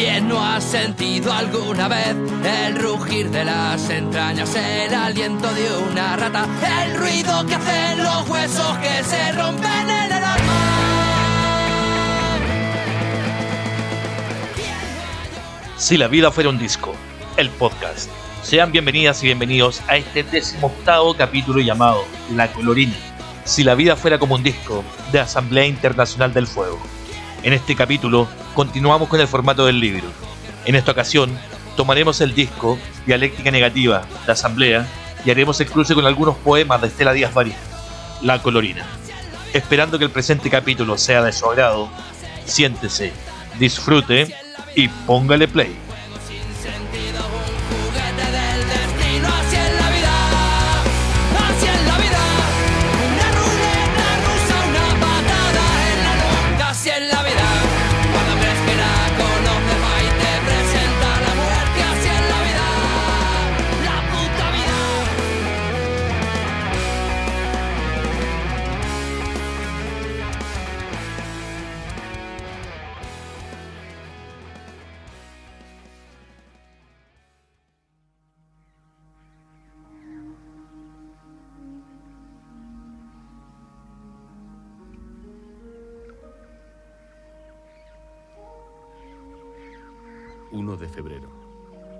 ¿Quién no ha sentido alguna vez el rugir de las entrañas, el aliento de una rata, el ruido que hacen los huesos que se rompen en el alma? Si la vida fuera un disco, el podcast. Sean bienvenidas y bienvenidos a este decimoctavo capítulo llamado La Colorina. Si la vida fuera como un disco de Asamblea Internacional del Fuego. En este capítulo continuamos con el formato del libro. En esta ocasión tomaremos el disco Dialéctica Negativa de Asamblea y haremos el cruce con algunos poemas de Estela Díaz Varía, La Colorina. Esperando que el presente capítulo sea de su agrado, siéntese, disfrute y póngale play. ...1 de febrero.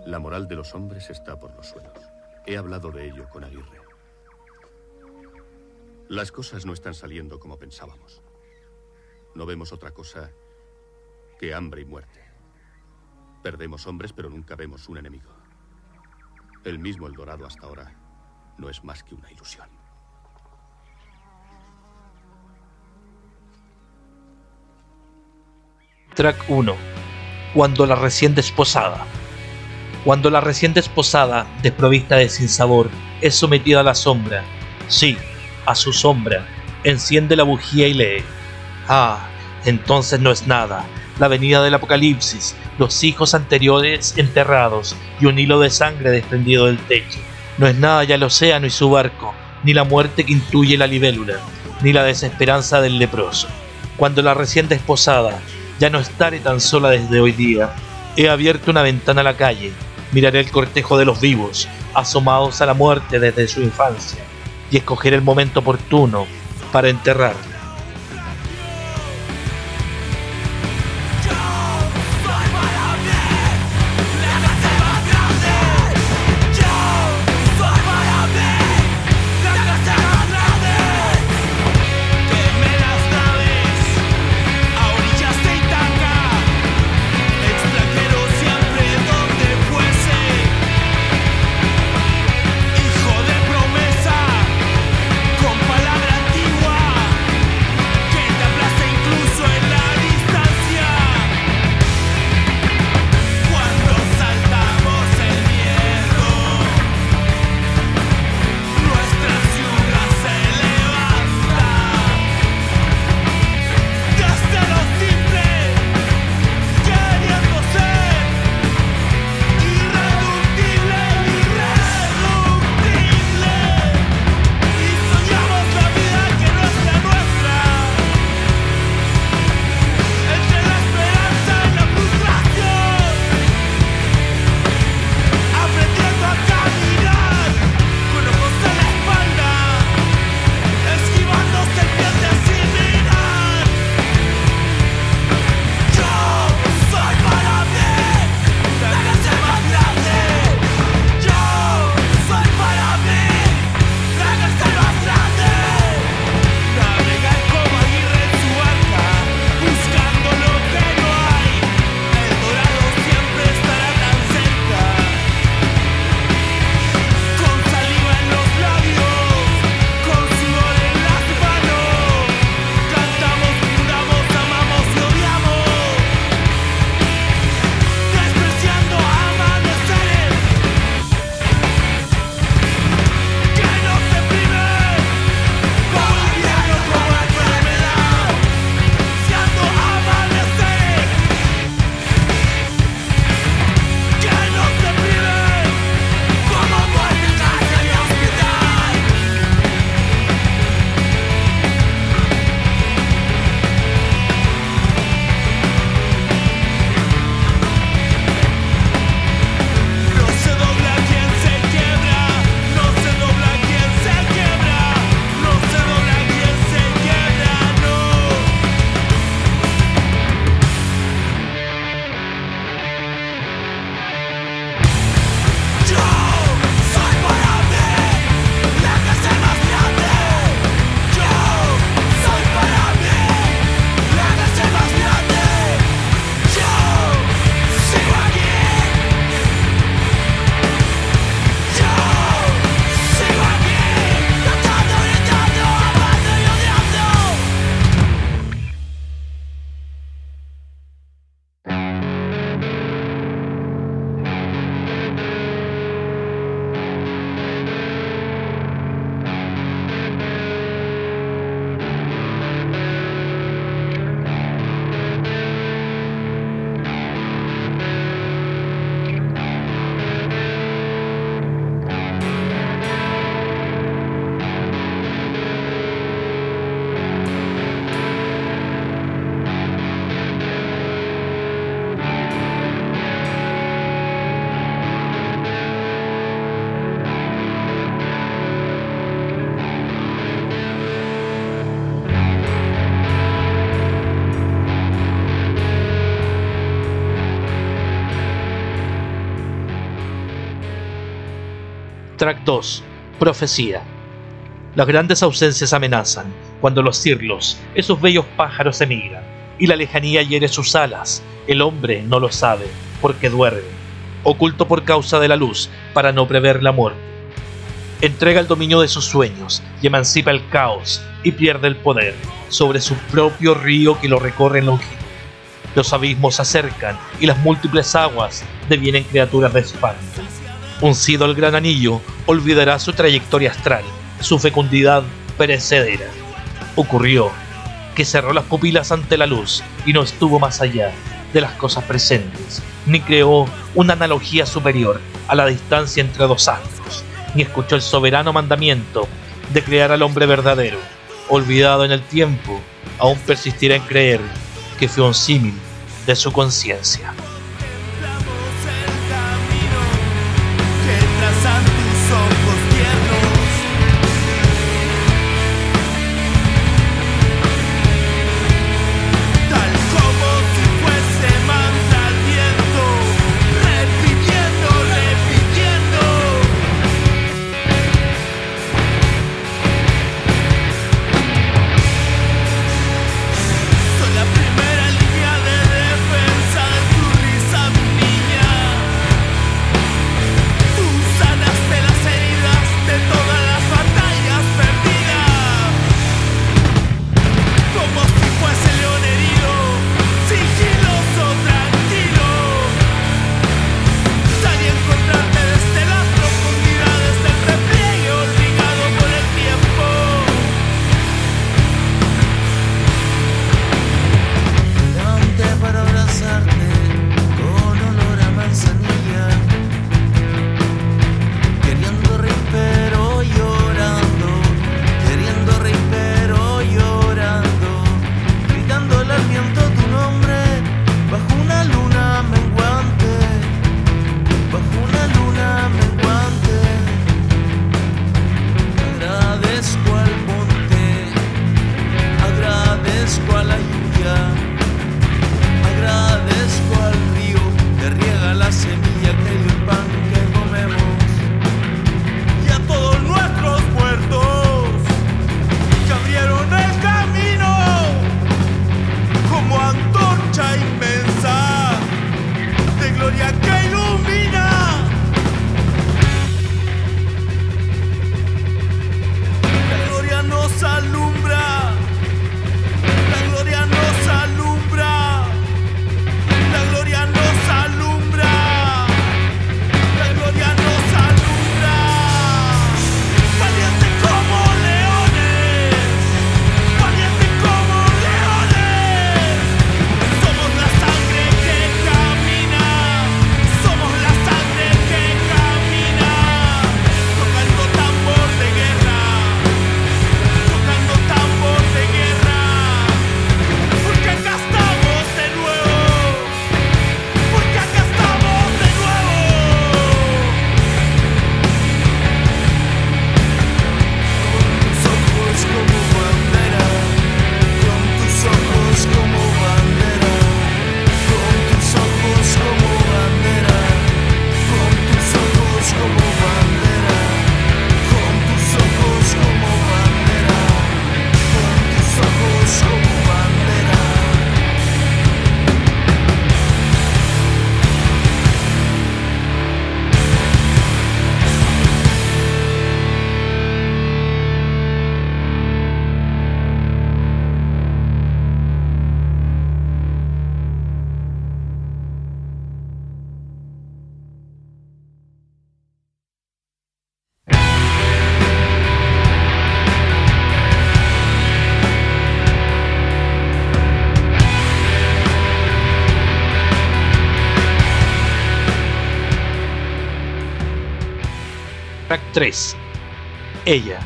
La moral de los hombres está por los suelos. He hablado de ello con Aguirre. Las cosas no están saliendo como pensábamos. No vemos otra cosa que hambre y muerte. Perdemos hombres, pero nunca vemos un enemigo. El mismo El Dorado hasta ahora no es más que una ilusión. Track 1. Cuando la recién desposada. Cuando la recién desposada, desprovista de sinsabor, es sometida a la sombra, sí, a su sombra, enciende la bujía y lee. Ah, entonces no es nada. La venida del apocalipsis, los hijos anteriores enterrados y un hilo de sangre desprendido del techo. No es nada ya el océano y su barco, ni la muerte que intuye la libélula, ni la desesperanza del leproso. Cuando la recién desposada ya no estaré tan sola desde hoy día, he abierto una ventana a la calle, miraré el cortejo de los vivos, asomados a la muerte desde su infancia, y escogeré el momento oportuno para enterrarla. Track 2. Profecía. Las grandes ausencias amenazan cuando los cirlos, esos bellos pájaros, emigran y la lejanía hiere sus alas. El hombre no lo sabe porque duerme, oculto por causa de la luz para no prever la muerte. Entrega el dominio de sus sueños y emancipa el caos y pierde el poder sobre su propio río que lo recorre en longitud. Los abismos se acercan y las múltiples aguas devienen criaturas de espanto. Uncido el gran anillo, olvidará su trayectoria astral, su fecundidad perecedera. Ocurrió que cerró las pupilas ante la luz y no estuvo más allá de las cosas presentes, ni creó una analogía superior a la distancia entre dos astros, ni escuchó el soberano mandamiento de crear al hombre verdadero. Olvidado en el tiempo, aún persistirá en creer que fue un símil de su conciencia. 3. Ella.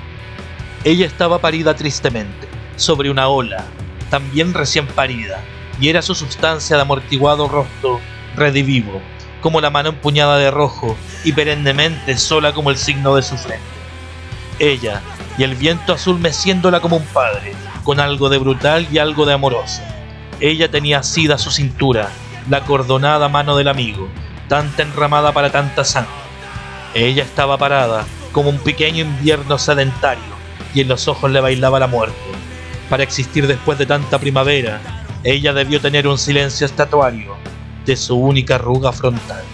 Ella estaba parida tristemente, sobre una ola, también recién parida, y era su sustancia de amortiguado rostro redivivo, como la mano empuñada de rojo y perennemente sola como el signo de su frente. Ella y el viento azul meciéndola como un padre, con algo de brutal y algo de amoroso. Ella tenía asida su cintura, la cordonada mano del amigo, tanta enramada para tanta sangre. Ella estaba parada, como un pequeño invierno sedentario, y en los ojos le bailaba la muerte. Para existir después de tanta primavera, ella debió tener un silencio estatuario de su única arruga frontal.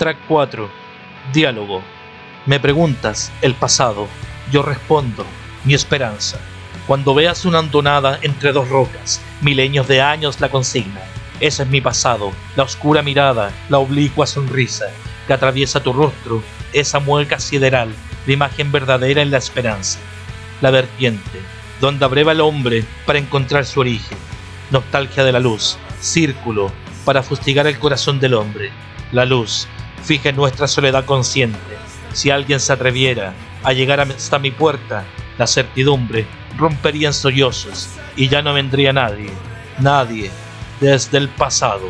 Track 4. Diálogo. Me preguntas el pasado. Yo respondo mi esperanza. Cuando veas una hondonada entre dos rocas, milenios de años la consigna. Ese es mi pasado, la oscura mirada, la oblicua sonrisa que atraviesa tu rostro, esa mueca sideral, la imagen verdadera en la esperanza. La vertiente, donde abreva el hombre para encontrar su origen. Nostalgia de la luz, círculo, para fustigar el corazón del hombre. La luz, fija en nuestra soledad consciente. Si alguien se atreviera a llegar hasta mi puerta, la certidumbre rompería en sollozos y ya no vendría nadie, nadie, desde el pasado.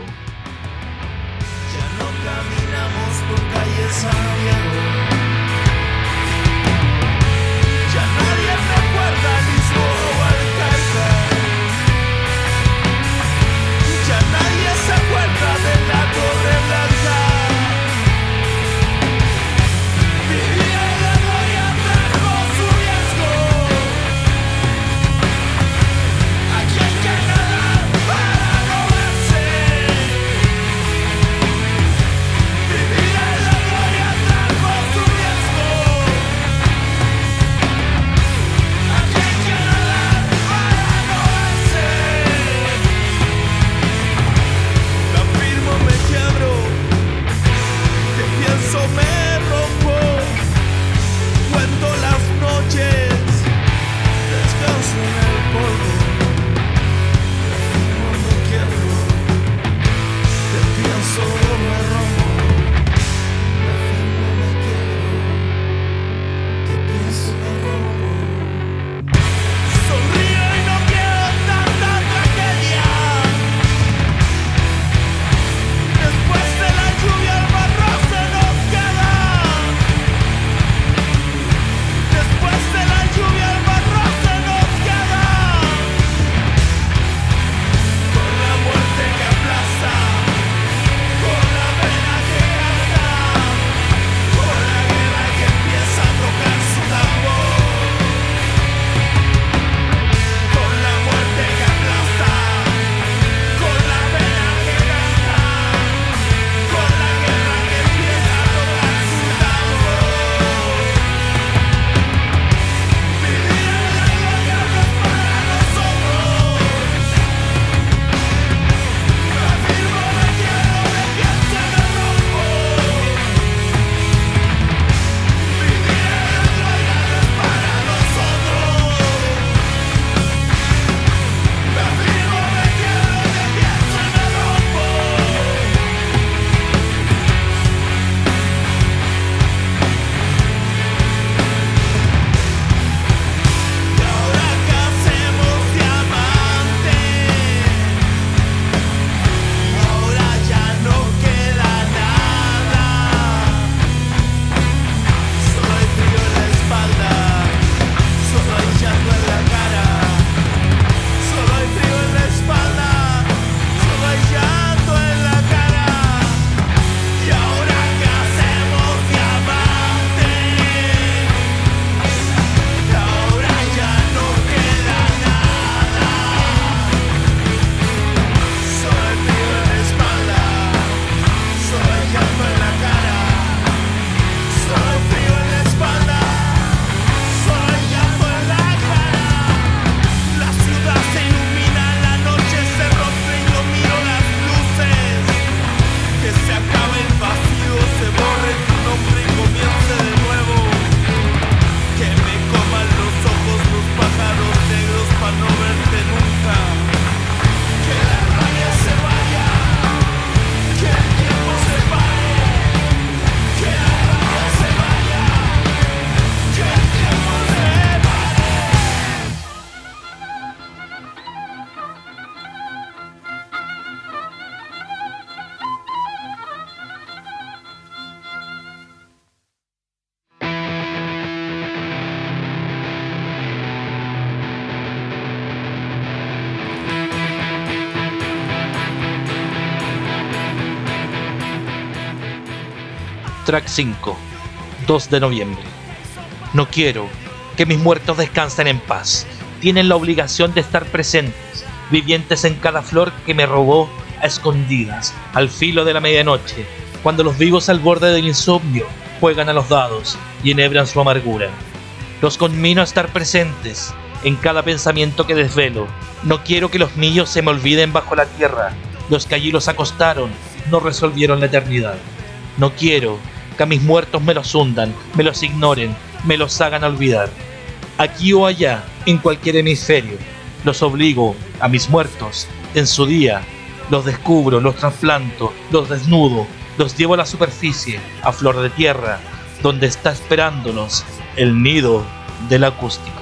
Track 5, 2 de noviembre. No quiero que mis muertos descansen en paz. Tienen la obligación de estar presentes, vivientes en cada flor que me robó a escondidas, al filo de la medianoche, cuando los vivos al borde del insomnio juegan a los dados y enhebran su amargura. Los conmino a estar presentes en cada pensamiento que desvelo. No quiero que los míos se me olviden bajo la tierra. Los que allí los acostaron no resolvieron la eternidad. No quiero que a mis muertos me los hundan, me los ignoren, me los hagan olvidar. Aquí o allá, en cualquier hemisferio, los obligo a mis muertos en su día. Los descubro, los trasplanto, los desnudo, los llevo a la superficie, a flor de tierra, donde está esperándolos el nido del acústico.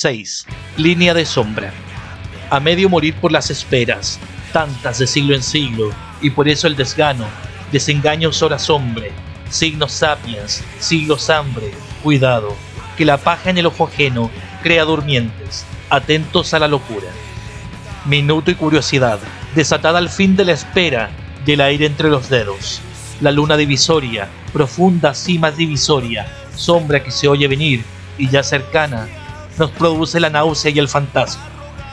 6. Línea de sombra. A medio morir por las esperas, tantas de siglo en siglo, y por eso el desgano, desengaños horas hombre, signos sapiens, siglos hambre, cuidado, que la paja en el ojo ajeno crea durmientes, atentos a la locura. Minuto y curiosidad, desatada al fin de la espera, del aire entre los dedos. La luna divisoria, profunda cima divisoria, sombra que se oye venir y ya cercana, nos produce la náusea y el fantasma.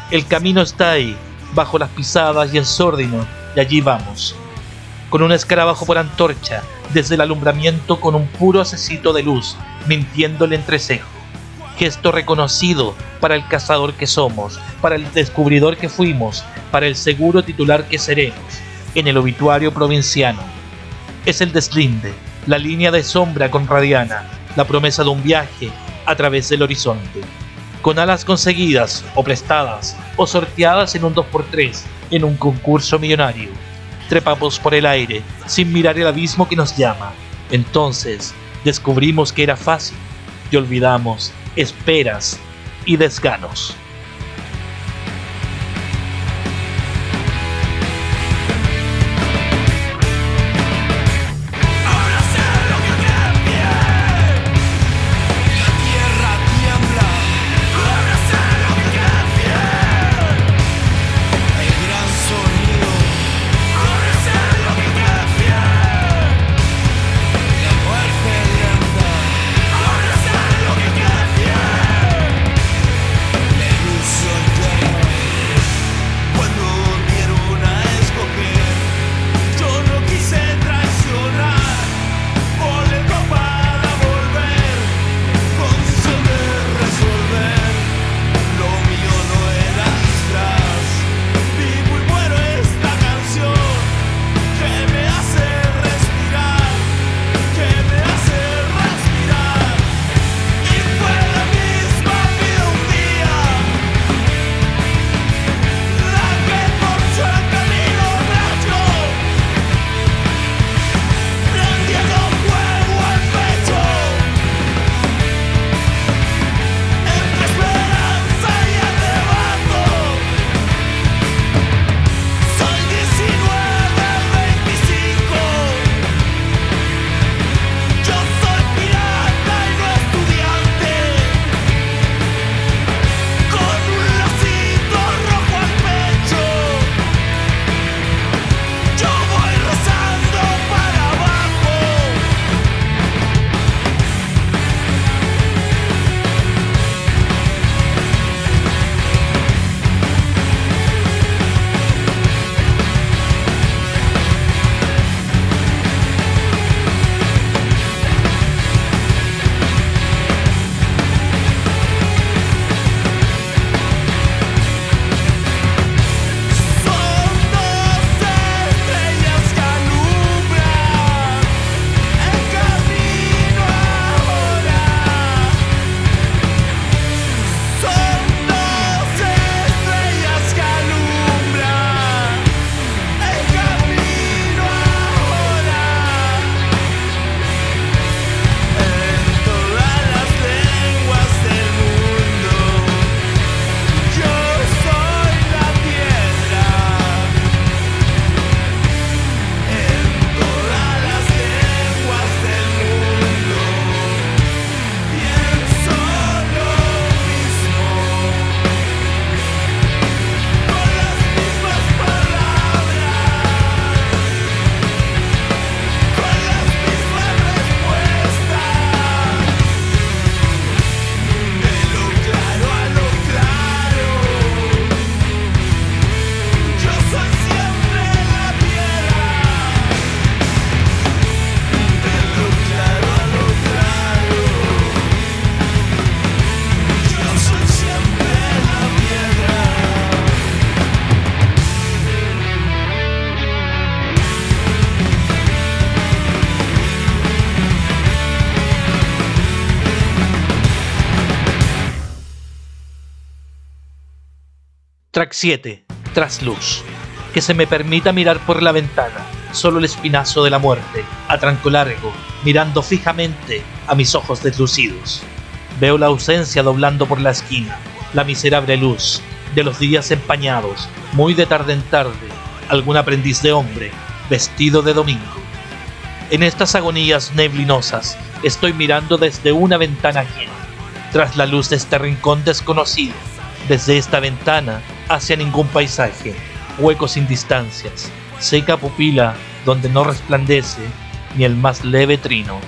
El camino está ahí, bajo las pisadas y el sórdino, y allí vamos. Con un escarabajo por antorcha, desde el alumbramiento con un puro asesito de luz, mintiendo el entrecejo. Gesto reconocido para el cazador que somos, para el descubridor que fuimos, para el seguro titular que seremos, en el obituario provinciano. Es el deslinde, la línea de sombra con Radiana, la promesa de un viaje a través del horizonte. Con alas conseguidas, o prestadas, o sorteadas en un 2x3, en un concurso millonario. Trepamos por el aire, sin mirar el abismo que nos llama. Entonces, descubrimos que era fácil, y olvidamos esperas y desganos. Track 7. Trasluz. Que se me permita mirar por la ventana, solo el espinazo de la muerte, a tranco largo, mirando fijamente a mis ojos deslucidos. Veo la ausencia doblando por la esquina, la miserable luz de los días empañados, muy de tarde en tarde, algún aprendiz de hombre, vestido de domingo. En estas agonías neblinosas estoy mirando desde una ventana ajena, tras la luz de este rincón desconocido, desde esta ventana hacia ningún paisaje, hueco sin distancias, seca pupila donde no resplandece ni el más leve trino.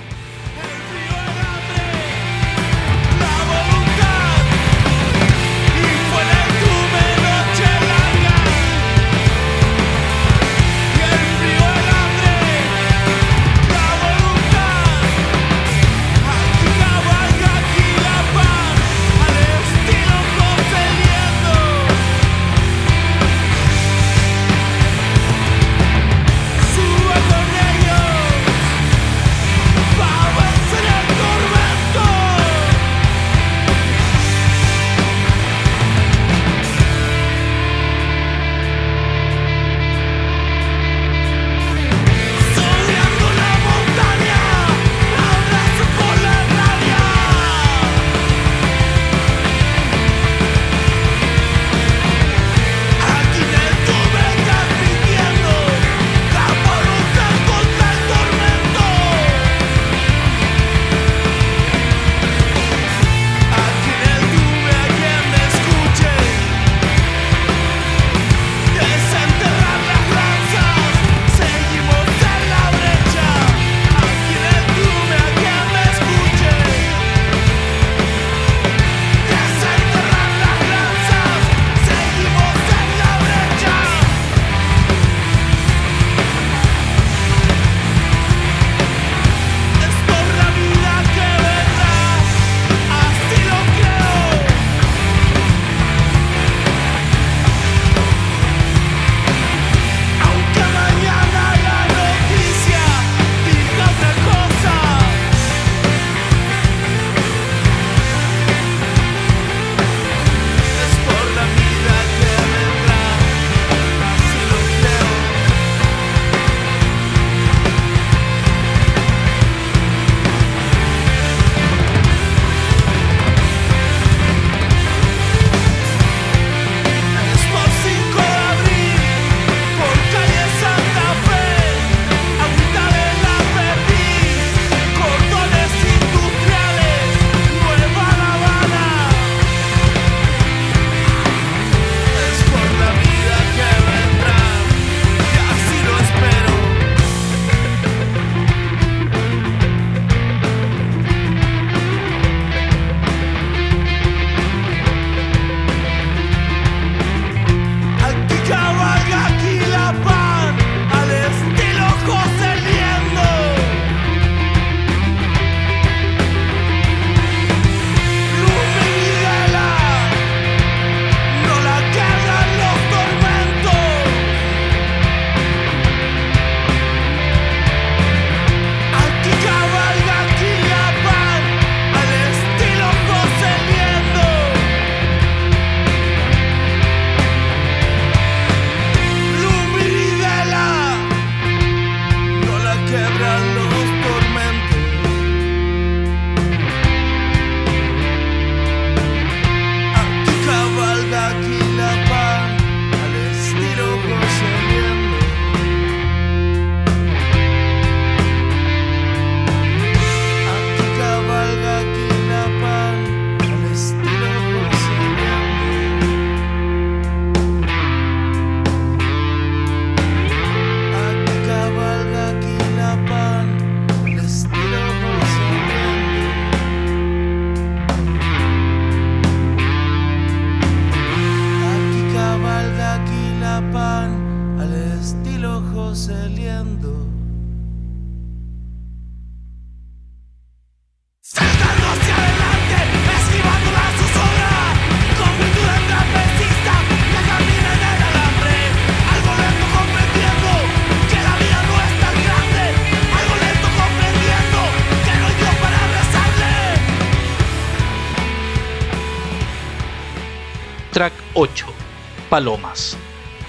palomas.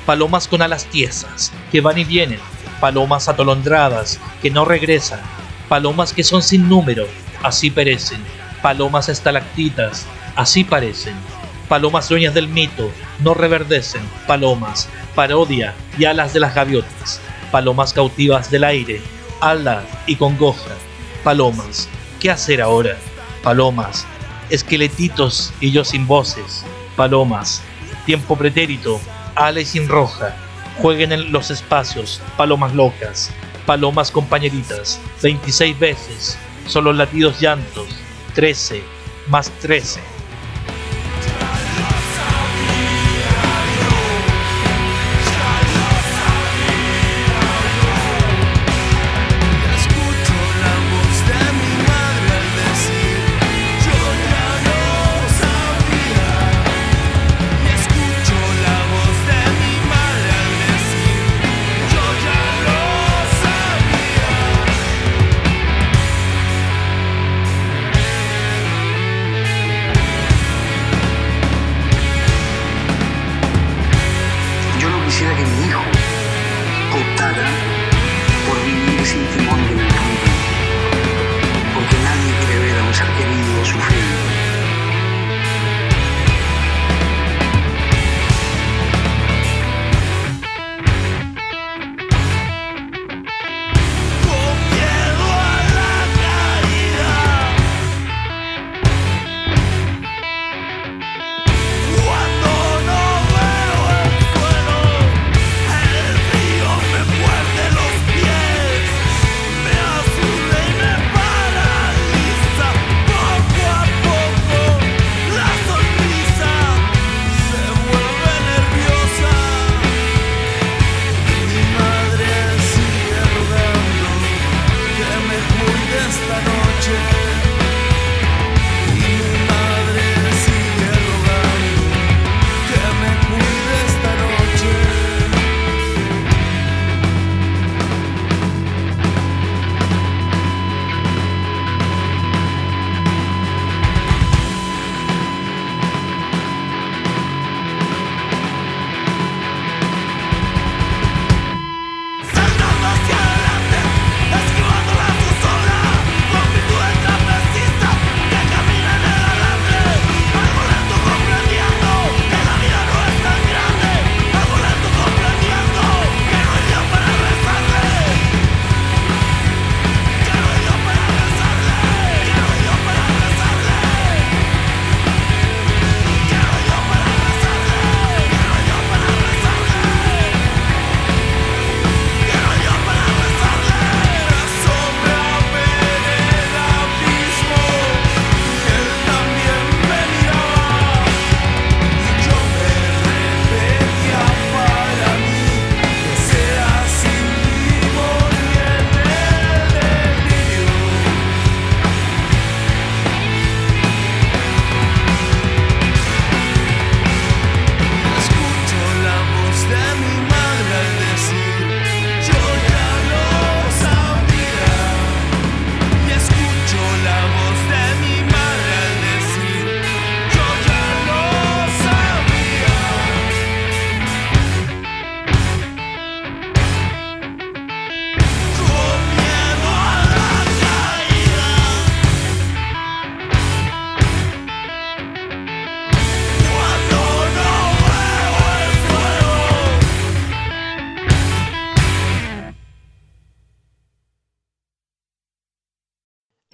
Palomas con alas tiesas, que van y vienen. Palomas atolondradas, que no regresan. Palomas que son sin número, así perecen. Palomas estalactitas, así parecen. Palomas dueñas del mito, no reverdecen. Palomas, parodia y alas de las gaviotas. Palomas cautivas del aire, alas y congoja. Palomas, ¿qué hacer ahora? Palomas, esqueletitos y yo sin voces. Palomas, Tiempo pretérito, Ale sin roja. Jueguen en los espacios, palomas locas, palomas compañeritas, 26 veces, solo latidos llantos, 13, más 13.